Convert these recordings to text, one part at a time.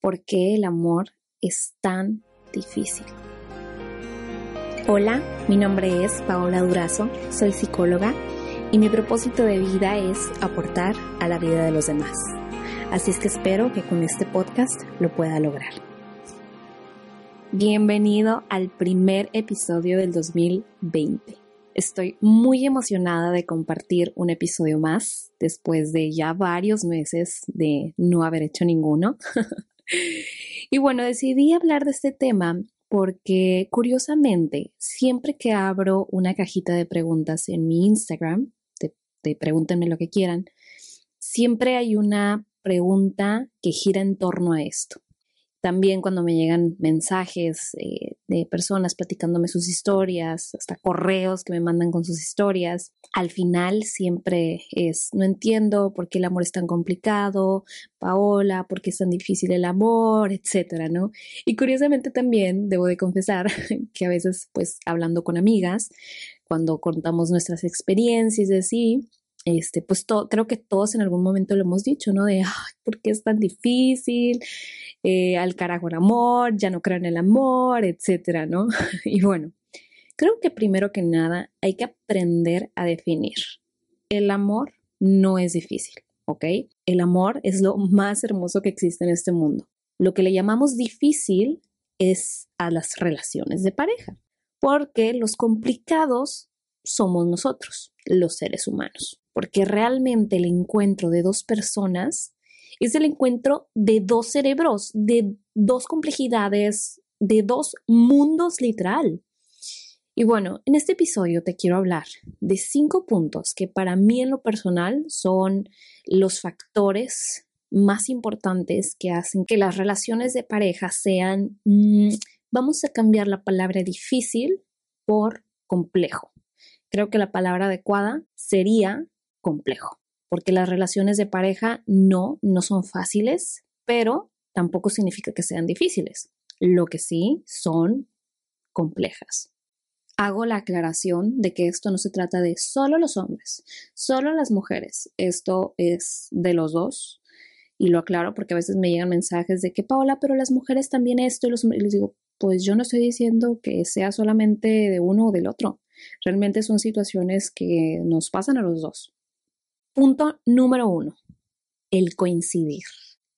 ¿Por qué el amor es tan difícil? Hola, mi nombre es Paola Durazo, soy psicóloga y mi propósito de vida es aportar a la vida de los demás. Así es que espero que con este podcast lo pueda lograr. Bienvenido al primer episodio del 2020. Estoy muy emocionada de compartir un episodio más después de ya varios meses de no haber hecho ninguno. y bueno, decidí hablar de este tema porque curiosamente, siempre que abro una cajita de preguntas en mi Instagram, de, pregúntenme lo que quieran, siempre hay una pregunta que gira en torno a esto. También cuando me llegan mensajes eh, de personas platicándome sus historias, hasta correos que me mandan con sus historias, al final siempre es, no entiendo por qué el amor es tan complicado, Paola, por qué es tan difícil el amor, etcétera, ¿no? Y curiosamente también debo de confesar que a veces, pues, hablando con amigas, cuando contamos nuestras experiencias y así, este, pues creo que todos en algún momento lo hemos dicho, ¿no? De, ¿por qué es tan difícil? Eh, al carajo el amor, ya no creo en el amor, etcétera, ¿no? y bueno, creo que primero que nada hay que aprender a definir. El amor no es difícil, ¿ok? El amor es lo más hermoso que existe en este mundo. Lo que le llamamos difícil es a las relaciones de pareja, porque los complicados somos nosotros, los seres humanos, porque realmente el encuentro de dos personas es el encuentro de dos cerebros, de dos complejidades, de dos mundos literal. Y bueno, en este episodio te quiero hablar de cinco puntos que para mí en lo personal son los factores más importantes que hacen que las relaciones de pareja sean, mm, vamos a cambiar la palabra difícil por complejo. Creo que la palabra adecuada sería complejo porque las relaciones de pareja no, no son fáciles, pero tampoco significa que sean difíciles. Lo que sí son complejas. Hago la aclaración de que esto no se trata de solo los hombres, solo las mujeres. Esto es de los dos. Y lo aclaro porque a veces me llegan mensajes de que, Paola, pero las mujeres también esto. Y, les digo, pues yo no estoy diciendo que sea solamente de uno o del otro. Realmente son situaciones que nos pasan a los dos. Punto número uno, el coincidir.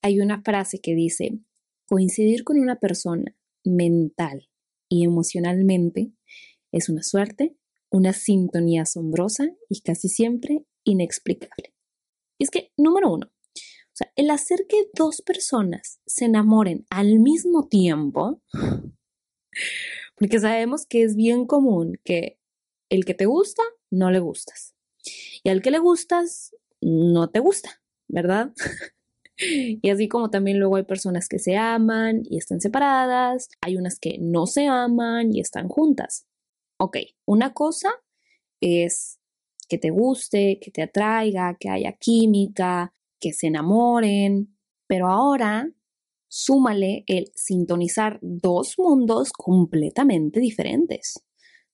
Hay una frase que dice, coincidir con una persona mental y emocionalmente es una suerte, una sintonía asombrosa y casi siempre inexplicable. Y es que, número uno, el hacer que dos personas se enamoren al mismo tiempo, porque sabemos que es bien común que el que te gusta, no le gustas. Y al que le gustas, no te gusta, ¿verdad? y así como también luego hay personas que se aman y están separadas, hay unas que no se aman y están juntas. Ok, una cosa es que te guste, que te atraiga, que haya química, que se enamoren, pero ahora súmale el sintonizar dos mundos completamente diferentes.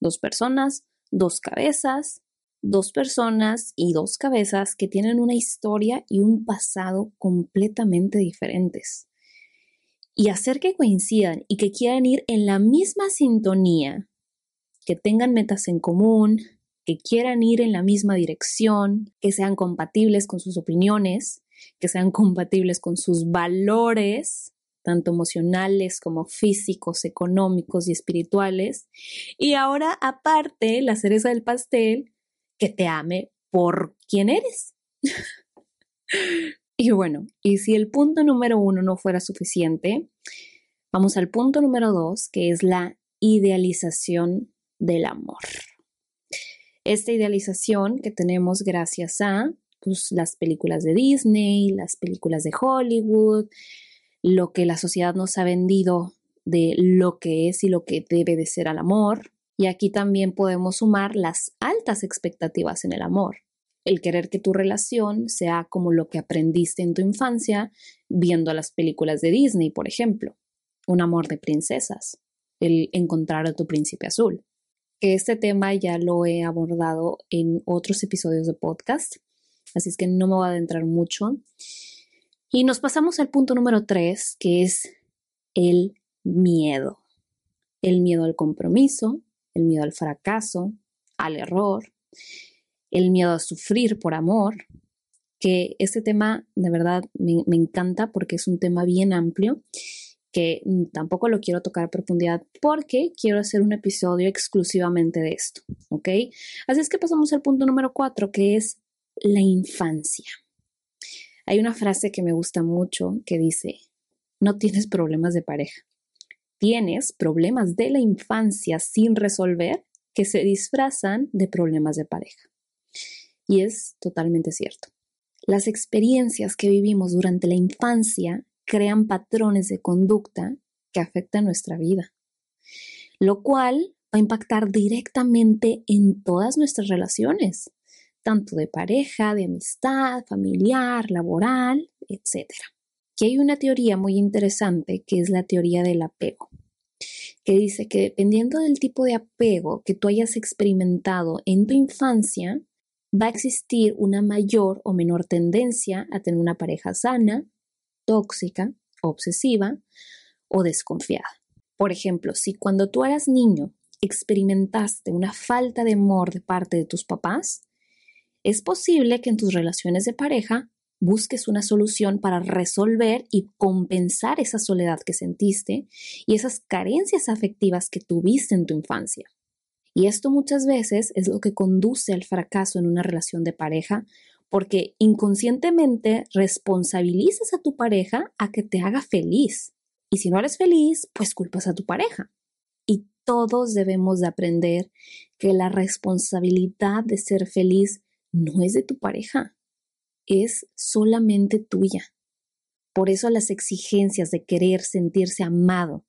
Dos personas, dos cabezas, dos personas y dos cabezas que tienen una historia y un pasado completamente diferentes. Y hacer que coincidan y que quieran ir en la misma sintonía, que tengan metas en común, que quieran ir en la misma dirección, que sean compatibles con sus opiniones, que sean compatibles con sus valores, tanto emocionales como físicos, económicos y espirituales. Y ahora, aparte, la cereza del pastel, que te ame por quien eres. y bueno, y si el punto número uno no fuera suficiente, vamos al punto número dos, que es la idealización del amor. Esta idealización que tenemos gracias a pues, las películas de Disney, las películas de Hollywood, lo que la sociedad nos ha vendido de lo que es y lo que debe de ser el amor. Y aquí también podemos sumar las altas expectativas en el amor. El querer que tu relación sea como lo que aprendiste en tu infancia viendo las películas de Disney, por ejemplo. Un amor de princesas. El encontrar a tu príncipe azul. Este tema ya lo he abordado en otros episodios de podcast, así es que no me voy a adentrar mucho. Y nos pasamos al punto número tres, que es el miedo. El miedo al compromiso, el miedo al fracaso, al error, el miedo a sufrir por amor, que este tema de verdad me, encanta porque es un tema bien amplio que tampoco lo quiero tocar a profundidad porque quiero hacer un episodio exclusivamente de esto, ¿ok? Así es que pasamos al punto número cuatro, que es la infancia. Hay una frase que me gusta mucho que dice, no tienes problemas de pareja, tienes problemas de la infancia sin resolver que se disfrazan de problemas de pareja. Y es totalmente cierto. Las experiencias que vivimos durante la infancia crean patrones de conducta que afectan nuestra vida, lo cual va a impactar directamente en todas nuestras relaciones, tanto de pareja, de amistad, familiar, laboral, etc que hay una teoría muy interesante que es la teoría del apego, que dice que dependiendo del tipo de apego que tú hayas experimentado en tu infancia, va a existir una mayor o menor tendencia a tener una pareja sana, tóxica, obsesiva o desconfiada. Por ejemplo, si cuando tú eras niño experimentaste una falta de amor de parte de tus papás, es posible que en tus relaciones de pareja busques una solución para resolver y compensar esa soledad que sentiste y esas carencias afectivas que tuviste en tu infancia. Y esto muchas veces es lo que conduce al fracaso en una relación de pareja porque inconscientemente responsabilizas a tu pareja a que te haga feliz. Y si no eres feliz, pues culpas a tu pareja. Y todos debemos de aprender que la responsabilidad de ser feliz no es de tu pareja, es solamente tuya. Por eso las exigencias de querer sentirse amado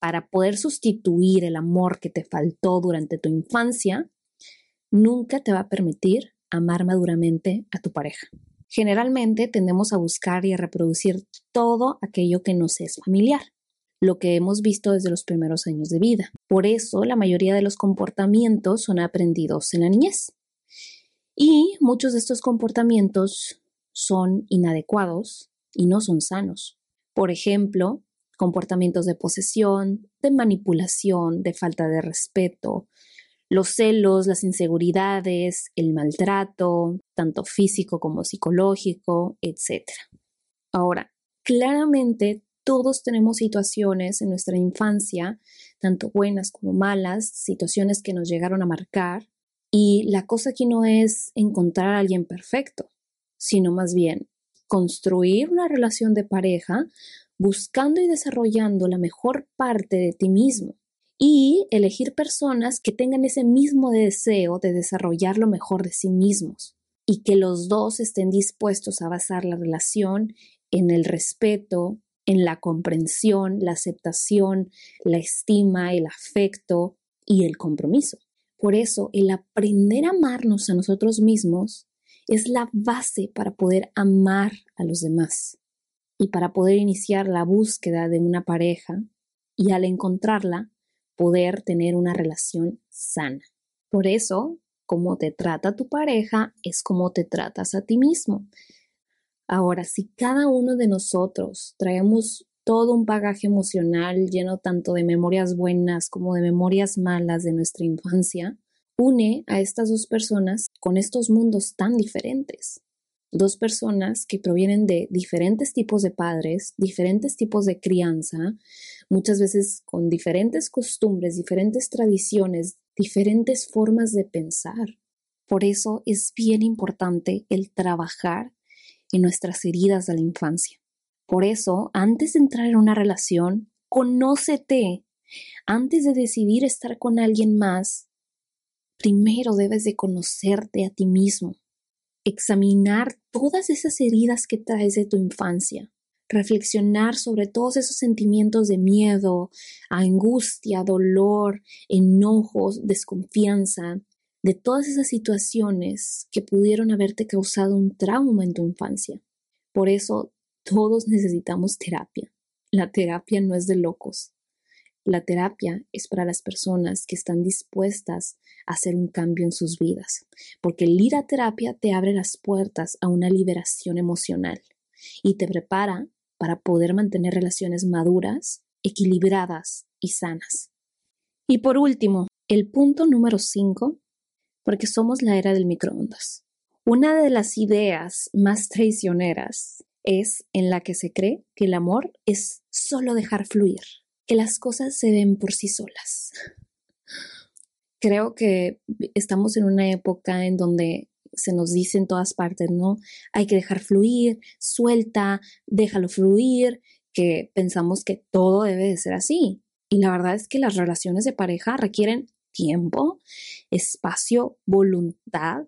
para poder sustituir el amor que te faltó durante tu infancia, nunca te va a permitir amar maduramente a tu pareja. Generalmente tendemos a buscar y a reproducir todo aquello que nos es familiar, lo que hemos visto desde los primeros años de vida. Por eso la mayoría de los comportamientos son aprendidos en la niñez. Y muchos de estos comportamientos son inadecuados y no son sanos. Por ejemplo, comportamientos de posesión, de manipulación, de falta de respeto, los celos, las inseguridades, el maltrato, tanto físico como psicológico, etc. Ahora, claramente todos tenemos situaciones en nuestra infancia, tanto buenas como malas, situaciones que nos llegaron a marcar, y la cosa aquí no es encontrar a alguien perfecto, sino más bien construir una relación de pareja buscando y desarrollando la mejor parte de ti mismo y elegir personas que tengan ese mismo deseo de desarrollar lo mejor de sí mismos y que los dos estén dispuestos a basar la relación en el respeto, en la comprensión, la aceptación, la estima, el afecto y el compromiso. Por eso, el aprender a amarnos a nosotros mismos es la base para poder amar a los demás y para poder iniciar la búsqueda de una pareja y al encontrarla poder tener una relación sana. Por eso, como te trata tu pareja es como te tratas a ti mismo. Ahora, si cada uno de nosotros traemos todo un bagaje emocional lleno tanto de memorias buenas como de memorias malas de nuestra infancia, une a estas dos personas con estos mundos tan diferentes. Dos personas que provienen de diferentes tipos de padres, diferentes tipos de crianza, muchas veces con diferentes costumbres, diferentes tradiciones, diferentes formas de pensar. Por eso es bien importante el trabajar en nuestras heridas de la infancia. Por eso, antes de entrar en una relación, conócete. Antes de decidir estar con alguien más, primero debes de conocerte a ti mismo. examinar todas esas heridas que traes de tu infancia, reflexionar sobre todos esos sentimientos de miedo, angustia, dolor, enojos, desconfianza, de todas esas situaciones que pudieron haberte causado un trauma en tu infancia. Por eso todos necesitamos terapia. La terapia no es de locos. La terapia es para las personas que están dispuestas a hacer un cambio en sus vidas, porque el ir a terapia te abre las puertas a una liberación emocional y te prepara para poder mantener relaciones maduras, equilibradas y sanas. Y por último, el punto número 5, porque somos la era del microondas. Una de las ideas más traicioneras es en la que se cree que el amor es solo dejar fluir que las cosas se ven por sí solas. Creo que estamos en una época en donde se nos dice en todas partes, ¿no? Hay que dejar fluir, suelta, déjalo fluir, que pensamos que todo debe de ser así. Y la verdad es que las relaciones de pareja requieren tiempo, espacio, voluntad,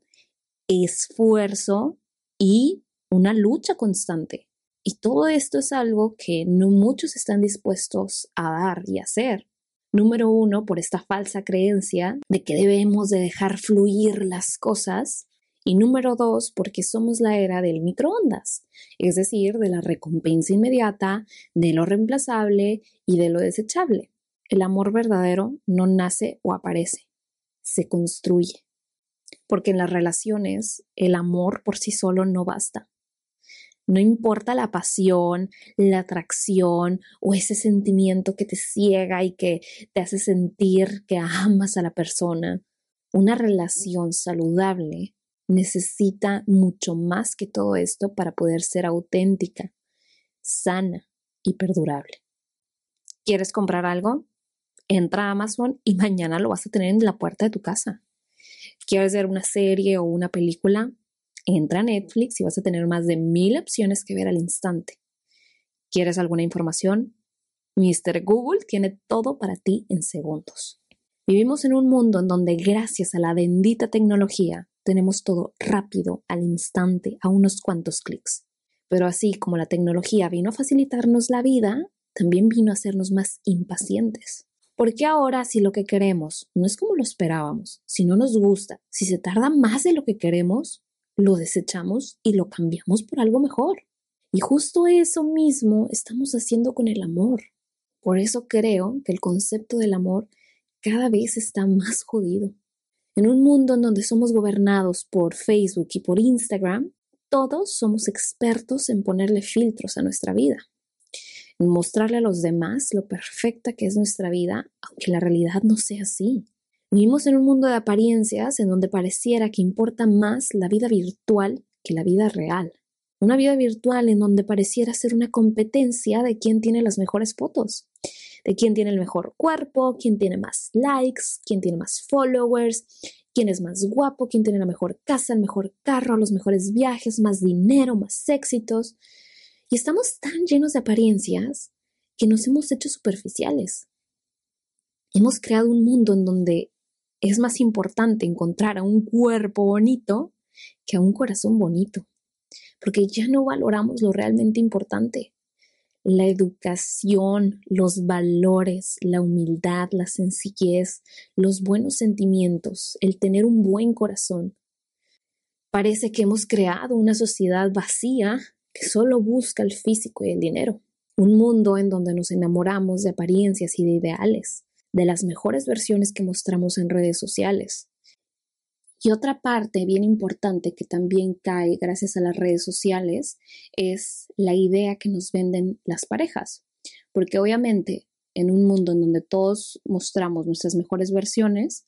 esfuerzo y una lucha constante. Y todo esto es algo que no muchos están dispuestos a dar y hacer. Número uno, por esta falsa creencia de que debemos de dejar fluir las cosas. Y número dos, porque somos la era del microondas, es decir, de la recompensa inmediata, de lo reemplazable y de lo desechable. El amor verdadero no nace o aparece, se construye. Porque en las relaciones el amor por sí solo no basta. No importa la pasión, la atracción o ese sentimiento que te ciega y que te hace sentir que amas a la persona. Una relación saludable necesita mucho más que todo esto para poder ser auténtica, sana y perdurable. ¿Quieres comprar algo? Entra a Amazon y mañana lo vas a tener en la puerta de tu casa. ¿Quieres ver una serie o una película? Entra a Netflix y vas a tener más de mil opciones que ver al instante. ¿Quieres alguna información? Mr. Google tiene todo para ti en segundos. Vivimos en un mundo en donde gracias a la bendita tecnología tenemos todo rápido, al instante, a unos cuantos clics. Pero así como la tecnología vino a facilitarnos la vida, también vino a hacernos más impacientes. Porque ahora si lo que queremos no es como lo esperábamos, si no nos gusta, si se tarda más de lo que queremos, lo desechamos y lo cambiamos por algo mejor. Y justo eso mismo estamos haciendo con el amor. Por eso creo que el concepto del amor cada vez está más jodido. En un mundo en donde somos gobernados por Facebook y por Instagram, todos somos expertos en ponerle filtros a nuestra vida, en mostrarle a los demás lo perfecta que es nuestra vida, aunque la realidad no sea así. Vivimos en un mundo de apariencias en donde pareciera que importa más la vida virtual que la vida real. Una vida virtual en donde pareciera ser una competencia de quién tiene las mejores fotos, de quién tiene el mejor cuerpo, quién tiene más likes, quién tiene más followers, quién es más guapo, quién tiene la mejor casa, el mejor carro, los mejores viajes, más dinero, más éxitos. Y estamos tan llenos de apariencias que nos hemos hecho superficiales. Hemos creado un mundo en donde es más importante encontrar a un cuerpo bonito que a un corazón bonito, porque ya no valoramos lo realmente importante. La educación, los valores, la humildad, la sencillez, los buenos sentimientos, el tener un buen corazón. Parece que hemos creado una sociedad vacía que solo busca el físico y el dinero. Un mundo en donde nos enamoramos de apariencias y de ideales de las mejores versiones que mostramos en redes sociales. Y otra parte bien importante que también cae gracias a las redes sociales es la idea que nos venden las parejas. Porque obviamente en un mundo en donde todos mostramos nuestras mejores versiones,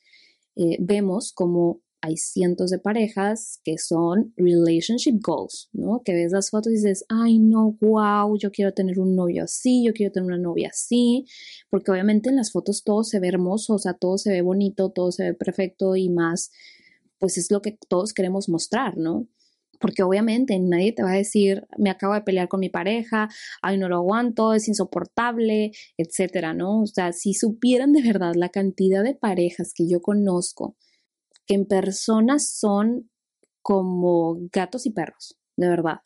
eh, vemos como hay cientos de parejas que son relationship goals, ¿no? Que ves las fotos y dices, ay, no, wow, yo quiero tener un novio así, yo quiero tener una novia así, porque obviamente en las fotos todo se ve hermoso, o sea, todo se ve bonito, todo se ve perfecto y más, pues es lo que todos queremos mostrar, ¿no? Porque obviamente nadie te va a decir, me acabo de pelear con mi pareja, ay, no lo aguanto, es insoportable, etcétera, ¿no? O sea, si supieran de verdad la cantidad de parejas que yo conozco, que en persona son como gatos y perros, de verdad.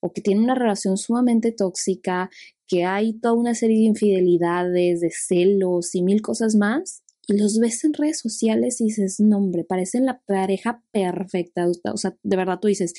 O que tienen una relación sumamente tóxica, que hay toda una serie de infidelidades, de celos y mil cosas más, y los ves en redes sociales y dices, no hombre, parecen la pareja perfecta. O sea, de verdad tú dices,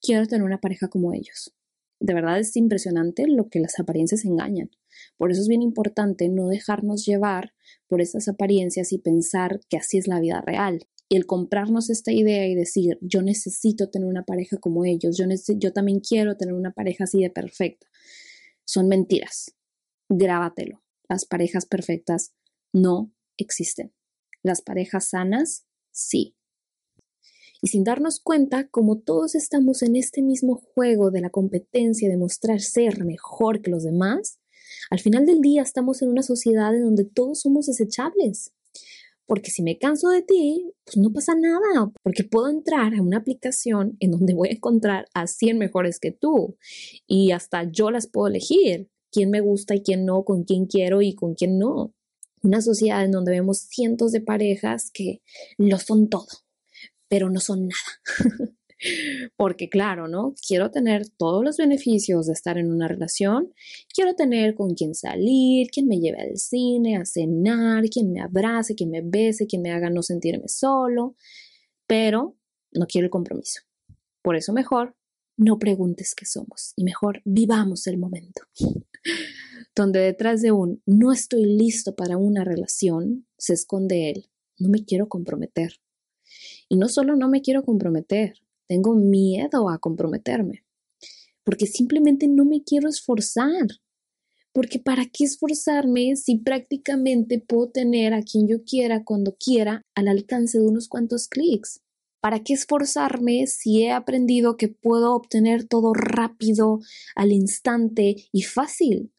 quiero tener una pareja como ellos. De verdad es impresionante lo que las apariencias engañan. Por eso es bien importante no dejarnos llevar por estas apariencias y pensar que así es la vida real. Y el comprarnos esta idea y decir, yo necesito tener una pareja como ellos, yo, yo también quiero tener una pareja así de perfecta, son mentiras. Grábatelo. Las parejas perfectas no existen. Las parejas sanas, sí. Y sin darnos cuenta, como todos estamos en este mismo juego de la competencia de mostrar ser mejor que los demás, al final del día estamos en una sociedad en donde todos somos desechables. Porque si me canso de ti, pues no pasa nada, porque puedo entrar a una aplicación en donde voy a encontrar a 100 mejores que tú y hasta yo las puedo elegir, quién me gusta y quién no, con quién quiero y con quién no. Una sociedad en donde vemos cientos de parejas que lo son todo, pero no son nada. Porque claro, ¿no? Quiero tener todos los beneficios de estar en una relación, quiero tener con quien salir, quien me lleve al cine, a cenar, quien me abrace, quien me bese, quien me haga no sentirme solo, pero no quiero el compromiso. Por eso mejor no preguntes qué somos y mejor vivamos el momento. Donde detrás de un no estoy listo para una relación se esconde él, no me quiero comprometer. Y no solo no me quiero comprometer, tengo miedo a comprometerme, porque simplemente no me quiero esforzar. Porque ¿para qué esforzarme si prácticamente puedo tener a quien yo quiera cuando quiera al alcance de unos cuantos clics? ¿Para qué esforzarme si he aprendido que puedo obtener todo rápido, al instante y fácil?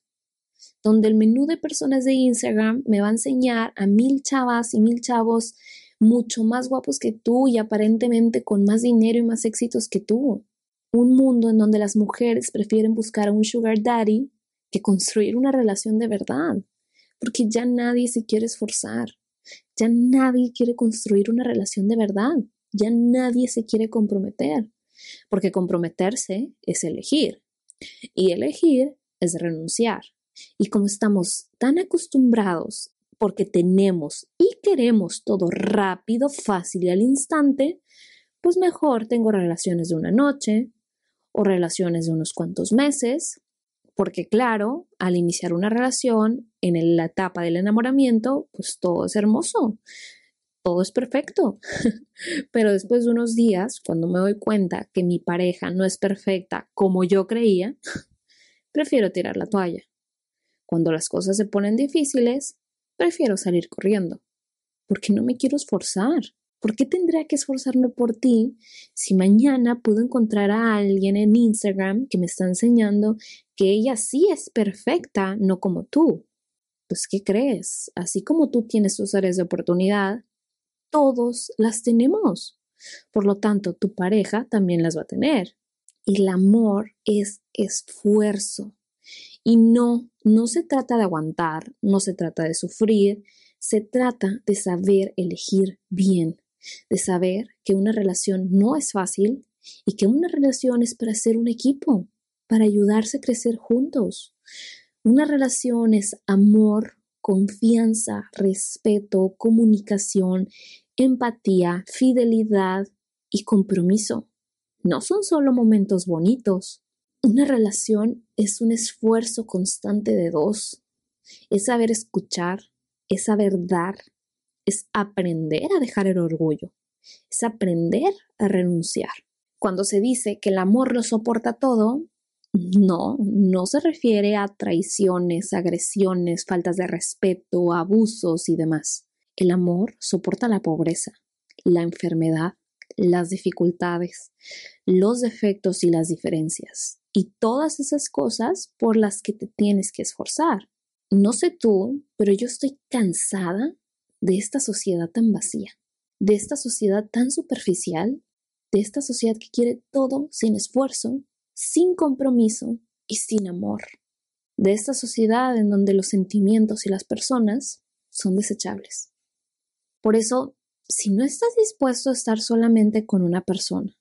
Donde el menú de personas de Instagram me va a enseñar a mil chavas y mil chavos mucho más guapos que tú y aparentemente con más dinero y más éxitos que tú. Un mundo en donde las mujeres prefieren buscar a un sugar daddy que construir una relación de verdad, porque ya nadie se quiere esforzar, ya nadie quiere construir una relación de verdad, ya nadie se quiere comprometer, porque comprometerse es elegir y elegir es renunciar. Y como estamos tan acostumbrados porque tenemos y queremos todo rápido, fácil y al instante, pues mejor tengo relaciones de una noche o relaciones de unos cuantos meses, porque claro, al iniciar una relación en la etapa del enamoramiento, pues todo es hermoso, todo es perfecto. Pero después de unos días, cuando me doy cuenta que mi pareja no es perfecta como yo creía, prefiero tirar la toalla. Cuando las cosas se ponen difíciles, prefiero salir corriendo, porque no me quiero esforzar. ¿Por qué tendría que esforzarme por ti si mañana puedo encontrar a alguien en Instagram que me está enseñando que ella sí es perfecta, no como tú? Pues, ¿qué crees? Así como tú tienes tus áreas de oportunidad, todos las tenemos. Por lo tanto, tu pareja también las va a tener. Y el amor es esfuerzo. Y no, no se trata de aguantar, no se trata de sufrir, se trata de saber elegir bien, de saber que una relación no es fácil y que una relación es para ser un equipo, para ayudarse a crecer juntos. Una relación es amor, confianza, respeto, comunicación, empatía, fidelidad y compromiso. No son solo momentos bonitos, una relación es un esfuerzo constante de dos. Es saber escuchar, es saber dar, es aprender a dejar el orgullo, es aprender a renunciar. Cuando se dice que el amor lo soporta todo, no, no se refiere a traiciones, agresiones, faltas de respeto, abusos y demás. El amor soporta la pobreza, la enfermedad, las dificultades, los defectos y las diferencias y todas esas cosas por las que te tienes que esforzar. No sé tú, pero yo estoy cansada de esta sociedad tan vacía, de esta sociedad tan superficial, de esta sociedad que quiere todo sin esfuerzo, sin compromiso y sin amor, de esta sociedad en donde los sentimientos y las personas son desechables. Por eso si no estás dispuesto a estar solamente con una persona,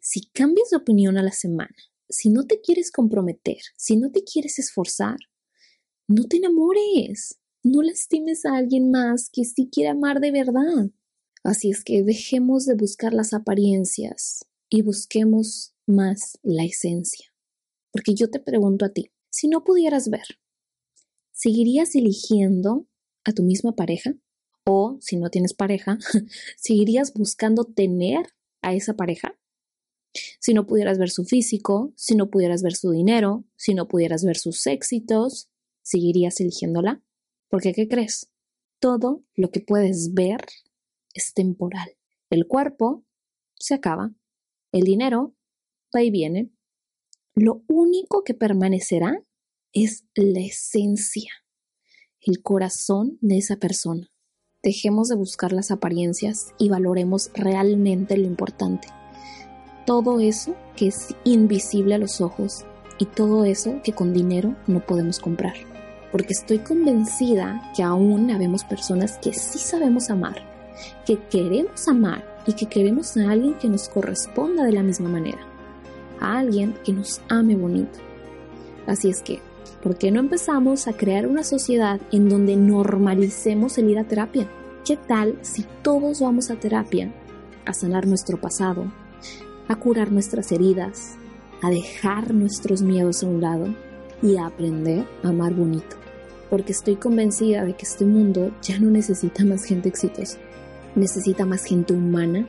si cambias de opinión a la semana, si no te quieres comprometer, si no te quieres esforzar, no te enamores, no lastimes a alguien más que sí quiere amar de verdad. Así es que dejemos de buscar las apariencias y busquemos más la esencia. Porque yo te pregunto a ti, si no pudieras ver, ¿seguirías eligiendo a tu misma pareja? O si no tienes pareja, ¿seguirías buscando tener a esa pareja? Si no pudieras ver su físico, si no pudieras ver su dinero, si no pudieras ver sus éxitos, ¿seguirías eligiéndola? Porque, ¿qué crees? Todo lo que puedes ver es temporal. El cuerpo se acaba, el dinero va y viene. Lo único que permanecerá es la esencia, el corazón de esa persona. Dejemos de buscar las apariencias y valoremos realmente lo importante. Todo eso que es invisible a los ojos y todo eso que con dinero no podemos comprar. Porque estoy convencida que aún habemos personas que sí sabemos amar, que queremos amar y que queremos a alguien que nos corresponda de la misma manera, a alguien que nos ame bonito. Así es que, ¿por qué no empezamos a crear una sociedad en donde normalicemos el ir a terapia? ¿Qué tal si todos vamos a terapia a sanar nuestro pasado, a curar nuestras heridas, a dejar nuestros miedos a un lado y a aprender a amar bonito? Porque estoy convencida de que este mundo ya no necesita más gente exitosa necesita más gente humana,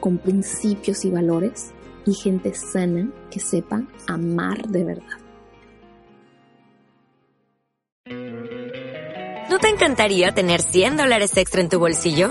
con principios y valores, y gente sana que sepa amar de verdad. ¿No te encantaría tener 100 dólares extra en tu bolsillo?